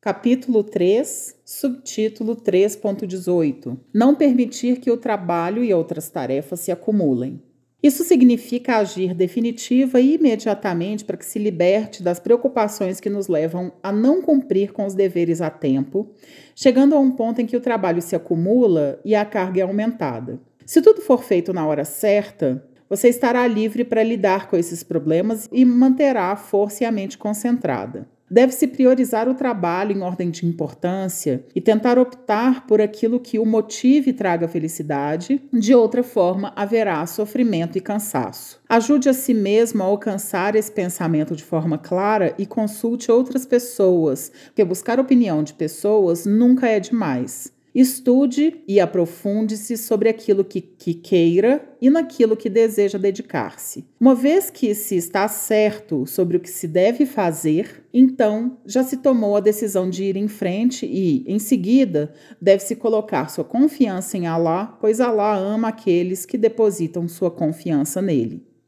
Capítulo 3, subtítulo 3.18 Não permitir que o trabalho e outras tarefas se acumulem. Isso significa agir definitiva e imediatamente para que se liberte das preocupações que nos levam a não cumprir com os deveres a tempo, chegando a um ponto em que o trabalho se acumula e a carga é aumentada. Se tudo for feito na hora certa, você estará livre para lidar com esses problemas e manterá a força e a mente concentrada. Deve-se priorizar o trabalho em ordem de importância e tentar optar por aquilo que o motive e traga felicidade, de outra forma, haverá sofrimento e cansaço. Ajude a si mesmo a alcançar esse pensamento de forma clara e consulte outras pessoas, porque buscar opinião de pessoas nunca é demais. Estude e aprofunde-se sobre aquilo que, que, queira e naquilo que deseja dedicar-se. Uma vez que se está certo sobre o que se deve fazer, então já se tomou a decisão de ir em frente e, em seguida, deve-se colocar sua confiança em Alá, pois Alá ama aqueles que depositam sua confiança nele.